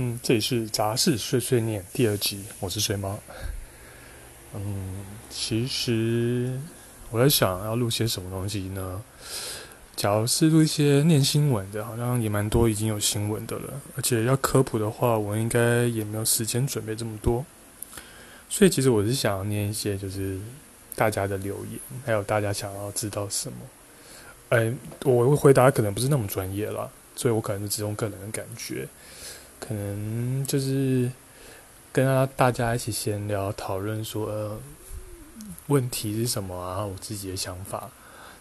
嗯，这里是杂事碎碎念第二集，我是水猫。嗯，其实我在想要录些什么东西呢？假如是录一些念新闻的，好像也蛮多已经有新闻的了，而且要科普的话，我应该也没有时间准备这么多。所以其实我是想要念一些，就是大家的留言，还有大家想要知道什么。哎，我会回答可能不是那么专业了，所以我可能是只用个人的感觉。可能就是跟大家一起闲聊讨论说，呃，问题是什么啊？我自己的想法，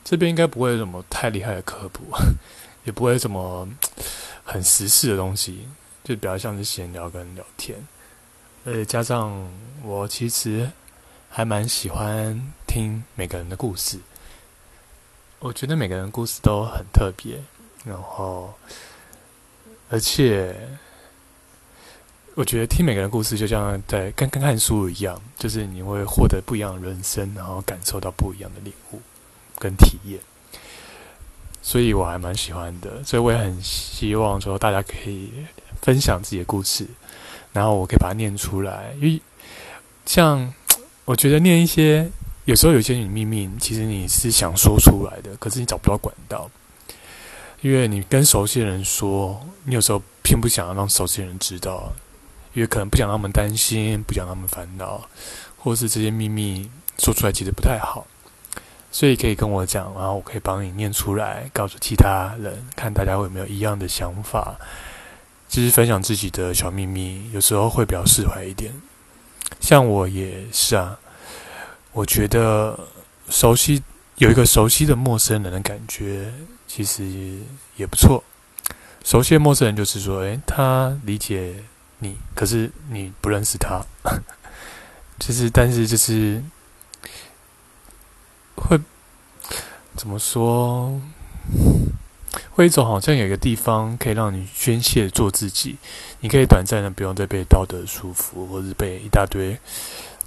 这边应该不会有什么太厉害的科普，也不会什么很时事的东西，就比较像是闲聊跟聊天。而且加上我其实还蛮喜欢听每个人的故事，我觉得每个人故事都很特别，然后而且。我觉得听每个人的故事，就像在跟跟看书一样，就是你会获得不一样的人生，然后感受到不一样的领悟跟体验。所以我还蛮喜欢的，所以我也很希望说大家可以分享自己的故事，然后我可以把它念出来。因为像我觉得念一些，有时候有些你秘密，其实你是想说出来的，可是你找不到管道，因为你跟熟悉的人说，你有时候偏不想要让熟悉的人知道。因为可能不想让他们担心，不想让他们烦恼，或是这些秘密说出来其实不太好，所以可以跟我讲，然后我可以帮你念出来，告诉其他人，看大家有没有一样的想法。其实分享自己的小秘密，有时候会比较释怀一点。像我也是啊，我觉得熟悉有一个熟悉的陌生人的感觉，其实也不错。熟悉的陌生人就是说，诶，他理解。你可是你不认识他，就是但是就是会怎么说？会一种好像有一个地方可以让你宣泄做自己，你可以短暂的不用再被道德束缚，或者被一大堆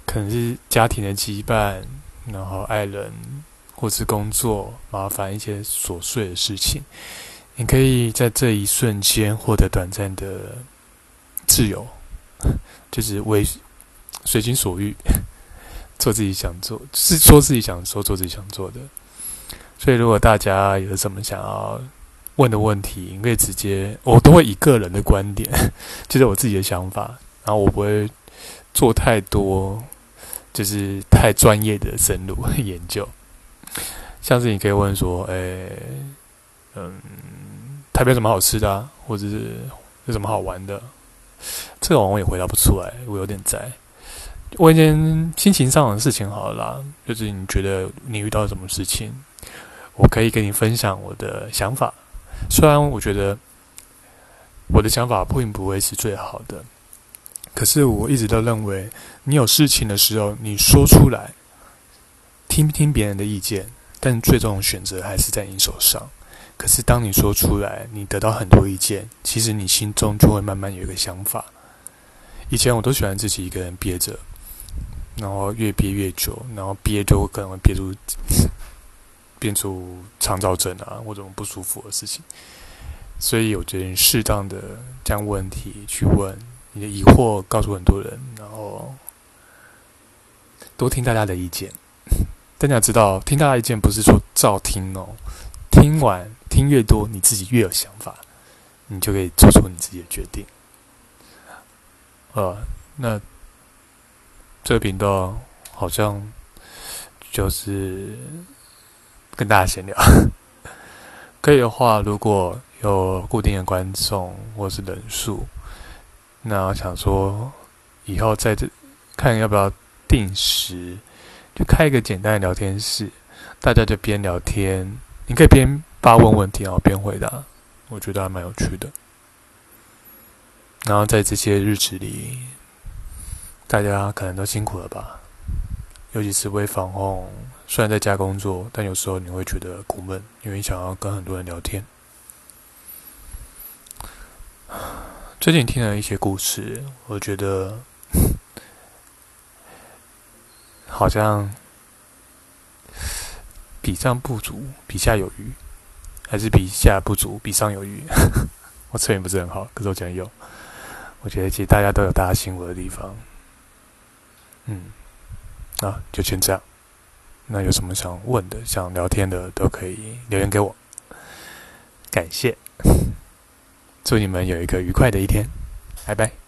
可能是家庭的羁绊，然后爱人或是工作麻烦一些琐碎的事情，你可以在这一瞬间获得短暂的。自由 就是为随心所欲做自己想做，是说自己想说做自己想做的。所以，如果大家有什么想要问的问题，你可以直接，我都会以个人的观点，就是我自己的想法，然后我不会做太多，就是太专业的深入研究。像是你可以问说，诶，嗯，台北有什么好吃的，啊或者是有什么好玩的？这个我也回答不出来，我有点在。问一件心情上的事情好了啦，就是你觉得你遇到什么事情，我可以跟你分享我的想法。虽然我觉得我的想法并不会是最好的，可是我一直都认为，你有事情的时候，你说出来，听听别人的意见，但最终选择还是在你手上。可是，当你说出来，你得到很多意见，其实你心中就会慢慢有一个想法。以前我都喜欢自己一个人憋着，然后越憋越久，然后憋就可能会憋出 变出肠燥症啊，或者不舒服的事情。所以，我觉得适当的将问题去问，你的疑惑告诉很多人，然后多听大家的意见。大家知道，听大家意见不是说照听哦，听完。听越多，你自己越有想法，你就可以做出你自己的决定。呃，那这频道好像就是跟大家闲聊。可以的话，如果有固定的观众或是人数，那我想说以后在这看要不要定时就开一个简单的聊天室，大家就边聊天，你可以边。发问问题然后边回答，我觉得还蛮有趣的。然后在这些日子里，大家可能都辛苦了吧？尤其是微防控，虽然在家工作，但有时候你会觉得苦闷，因为想要跟很多人聊天。最近听了一些故事，我觉得好像比上不足，比下有余。还是比下不足，比上有余。我词源不是很好，可是我讲有。我觉得其实大家都有大家辛苦的地方。嗯，啊，就先这样。那有什么想问的、想聊天的，都可以留言给我。感谢，祝你们有一个愉快的一天，拜拜。